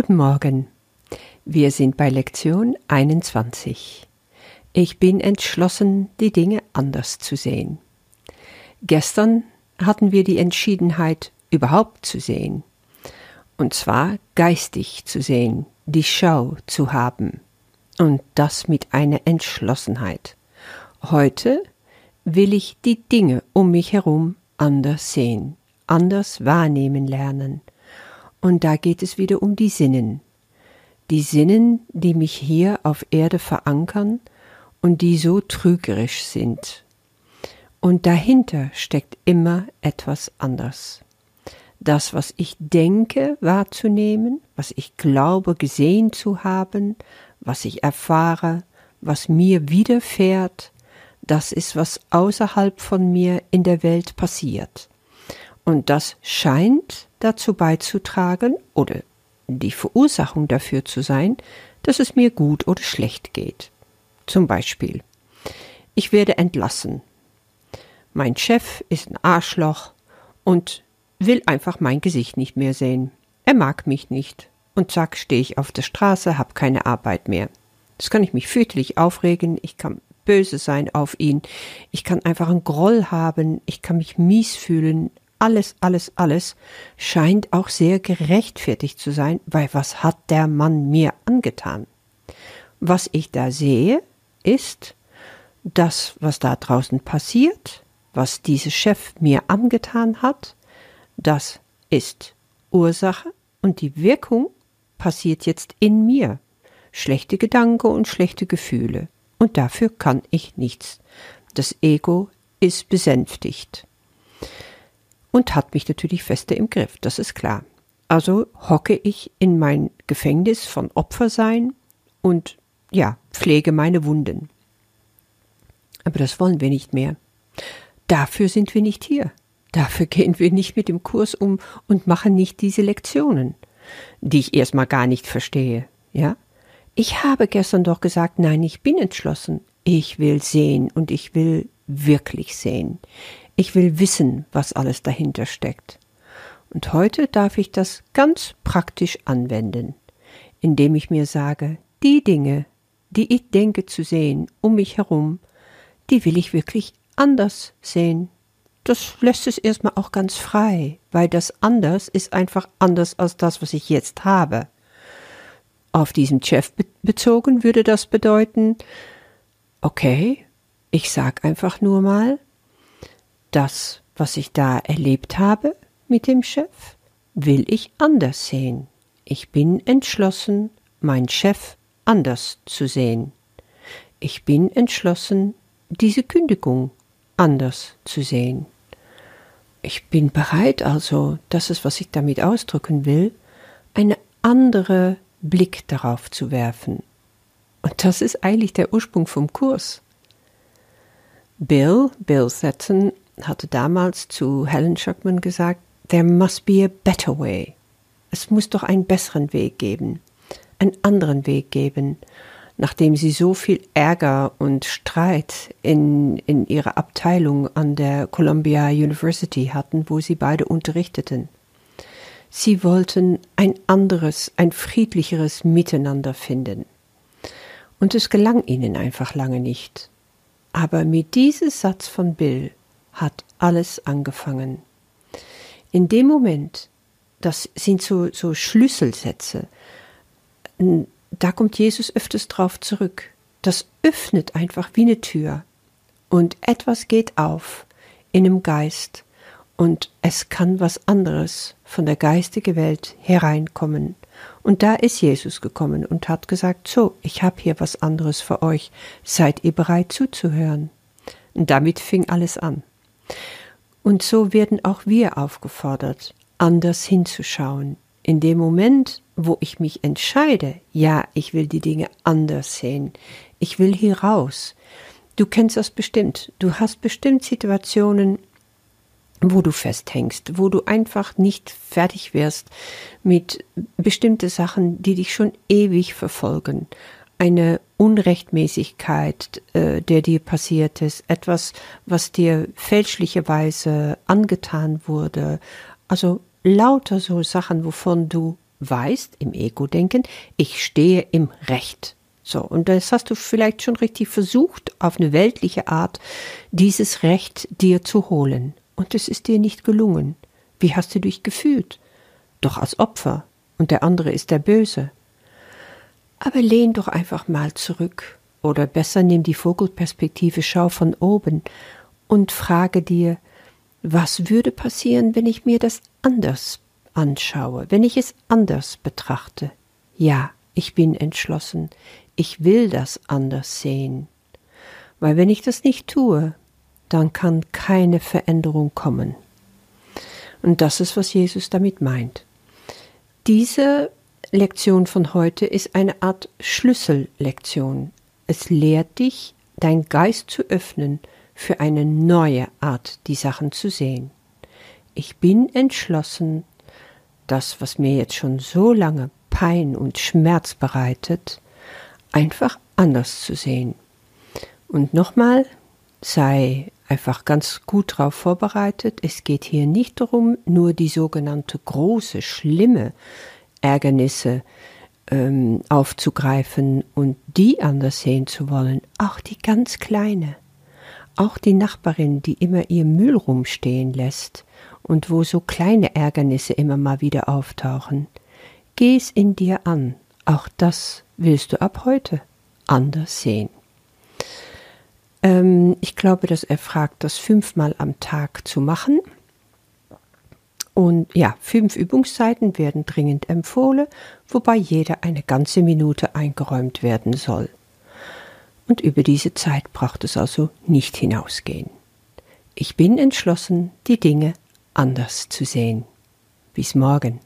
Guten Morgen. Wir sind bei Lektion 21. Ich bin entschlossen, die Dinge anders zu sehen. Gestern hatten wir die Entschiedenheit, überhaupt zu sehen. Und zwar geistig zu sehen, die Schau zu haben. Und das mit einer Entschlossenheit. Heute will ich die Dinge um mich herum anders sehen, anders wahrnehmen lernen. Und da geht es wieder um die Sinnen. Die Sinnen, die mich hier auf Erde verankern und die so trügerisch sind. Und dahinter steckt immer etwas anders. Das, was ich denke wahrzunehmen, was ich glaube gesehen zu haben, was ich erfahre, was mir widerfährt, das ist, was außerhalb von mir in der Welt passiert. Und das scheint dazu beizutragen oder die Verursachung dafür zu sein, dass es mir gut oder schlecht geht. Zum Beispiel, ich werde entlassen. Mein Chef ist ein Arschloch und will einfach mein Gesicht nicht mehr sehen. Er mag mich nicht. Und zack, stehe ich auf der Straße, hab keine Arbeit mehr. Das kann ich mich fürchterlich aufregen, ich kann böse sein auf ihn, ich kann einfach einen Groll haben, ich kann mich mies fühlen, alles, alles, alles scheint auch sehr gerechtfertigt zu sein, weil was hat der Mann mir angetan? Was ich da sehe, ist das, was da draußen passiert, was dieser Chef mir angetan hat, das ist Ursache und die Wirkung passiert jetzt in mir. Schlechte Gedanken und schlechte Gefühle. Und dafür kann ich nichts. Das Ego ist besänftigt und hat mich natürlich fester im Griff, das ist klar. Also hocke ich in mein Gefängnis von Opfersein und ja, pflege meine Wunden. Aber das wollen wir nicht mehr. Dafür sind wir nicht hier. Dafür gehen wir nicht mit dem Kurs um und machen nicht diese Lektionen, die ich erstmal gar nicht verstehe, ja? Ich habe gestern doch gesagt, nein, ich bin entschlossen. Ich will sehen und ich will wirklich sehen. Ich will wissen, was alles dahinter steckt. Und heute darf ich das ganz praktisch anwenden, indem ich mir sage, die Dinge, die ich denke zu sehen um mich herum, die will ich wirklich anders sehen. Das lässt es erstmal auch ganz frei, weil das anders ist einfach anders als das, was ich jetzt habe. Auf diesen Chef bezogen würde das bedeuten, okay, ich sag einfach nur mal, das, was ich da erlebt habe mit dem Chef, will ich anders sehen. Ich bin entschlossen, mein Chef anders zu sehen. Ich bin entschlossen, diese Kündigung anders zu sehen. Ich bin bereit also, das ist, was ich damit ausdrücken will, eine andere Blick darauf zu werfen. Und das ist eigentlich der Ursprung vom Kurs. Bill, Bill Setzen, hatte damals zu Helen Schuckman gesagt, there must be a better way. Es muss doch einen besseren Weg geben, einen anderen Weg geben, nachdem sie so viel Ärger und Streit in, in ihrer Abteilung an der Columbia University hatten, wo sie beide unterrichteten. Sie wollten ein anderes, ein friedlicheres Miteinander finden. Und es gelang ihnen einfach lange nicht. Aber mit diesem Satz von Bill hat alles angefangen. In dem Moment, das sind so, so Schlüsselsätze, da kommt Jesus öfters drauf zurück. Das öffnet einfach wie eine Tür. Und etwas geht auf in dem Geist. Und es kann was anderes von der geistigen Welt hereinkommen. Und da ist Jesus gekommen und hat gesagt, so, ich habe hier was anderes für euch. Seid ihr bereit zuzuhören? Und damit fing alles an. Und so werden auch wir aufgefordert, anders hinzuschauen. In dem Moment, wo ich mich entscheide, ja, ich will die Dinge anders sehen, ich will hier raus. Du kennst das bestimmt. Du hast bestimmt Situationen, wo du festhängst, wo du einfach nicht fertig wirst mit bestimmte Sachen, die dich schon ewig verfolgen eine Unrechtmäßigkeit, äh, der dir passiert ist, etwas, was dir fälschlicherweise angetan wurde, also lauter so Sachen, wovon du weißt im Ego-Denken, ich stehe im Recht. So, und das hast du vielleicht schon richtig versucht, auf eine weltliche Art, dieses Recht dir zu holen. Und es ist dir nicht gelungen. Wie hast du dich gefühlt? Doch als Opfer. Und der andere ist der Böse. Aber lehn doch einfach mal zurück. Oder besser nimm die Vogelperspektive, schau von oben und frage dir, was würde passieren, wenn ich mir das anders anschaue, wenn ich es anders betrachte? Ja, ich bin entschlossen, ich will das anders sehen. Weil wenn ich das nicht tue, dann kann keine Veränderung kommen. Und das ist, was Jesus damit meint. Diese Lektion von heute ist eine Art Schlüssellektion. Es lehrt dich, dein Geist zu öffnen für eine neue Art, die Sachen zu sehen. Ich bin entschlossen, das, was mir jetzt schon so lange Pein und Schmerz bereitet, einfach anders zu sehen. Und nochmal, sei einfach ganz gut darauf vorbereitet. Es geht hier nicht darum, nur die sogenannte große, schlimme Ärgernisse ähm, aufzugreifen und die anders sehen zu wollen. Auch die ganz kleine. Auch die Nachbarin, die immer ihr Müll rumstehen lässt und wo so kleine Ärgernisse immer mal wieder auftauchen. Geh es in dir an. Auch das willst du ab heute anders sehen. Ähm, ich glaube, dass er fragt, das fünfmal am Tag zu machen. Und ja, fünf Übungszeiten werden dringend empfohlen, wobei jeder eine ganze Minute eingeräumt werden soll und über diese Zeit braucht es also nicht hinausgehen. Ich bin entschlossen, die Dinge anders zu sehen. Bis morgen.